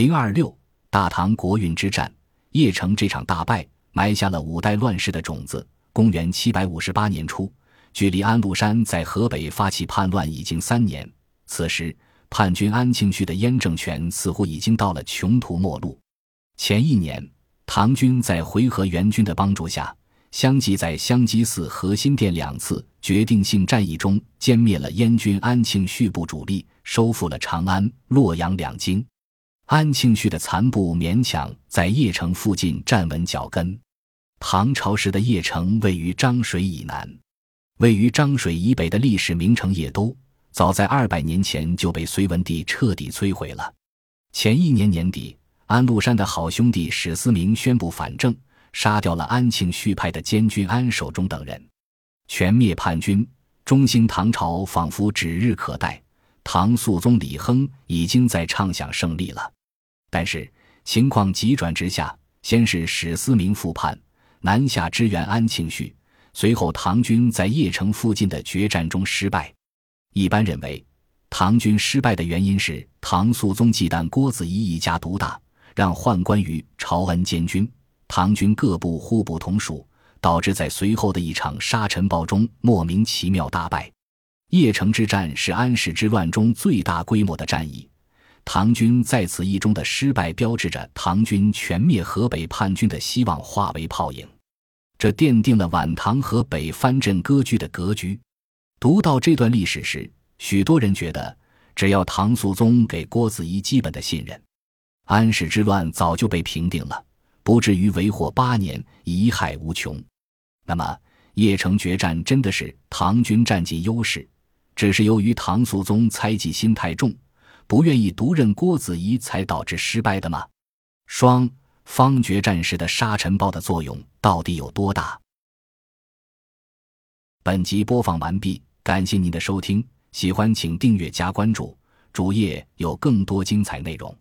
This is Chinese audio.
零二六大唐国运之战，邺城这场大败埋下了五代乱世的种子。公元七百五十八年初，距离安禄山在河北发起叛乱已经三年。此时，叛军安庆绪的燕政权似乎已经到了穷途末路。前一年，唐军在回纥援军的帮助下。相继在香积寺和新店两次决定性战役中歼灭了燕军安庆绪部主力，收复了长安、洛阳两京。安庆绪的残部勉强在邺城附近站稳脚跟。唐朝时的邺城位于漳水以南，位于漳水以北的历史名城邺都，早在二百年前就被隋文帝彻底摧毁了。前一年年底，安禄山的好兄弟史思明宣布反正。杀掉了安庆绪派的监军安守忠等人，全灭叛军，中兴唐朝仿佛指日可待。唐肃宗李亨已经在畅想胜利了，但是情况急转直下，先是史思明复叛，南下支援安庆绪，随后唐军在邺城附近的决战中失败。一般认为，唐军失败的原因是唐肃宗忌惮郭子仪一家独大，让宦官于朝恩监军。唐军各部互不同属，导致在随后的一场沙尘暴中莫名其妙大败。邺城之战是安史之乱中最大规模的战役，唐军在此役中的失败，标志着唐军全灭河北叛军的希望化为泡影。这奠定了晚唐河北藩镇割据的格局。读到这段历史时，许多人觉得，只要唐肃宗给郭子仪基本的信任，安史之乱早就被平定了。不至于为祸八年，贻害无穷。那么，邺城决战真的是唐军占尽优势，只是由于唐肃宗猜忌心太重，不愿意独任郭子仪，才导致失败的吗？双方决战时的沙尘暴的作用到底有多大？本集播放完毕，感谢您的收听，喜欢请订阅加关注，主页有更多精彩内容。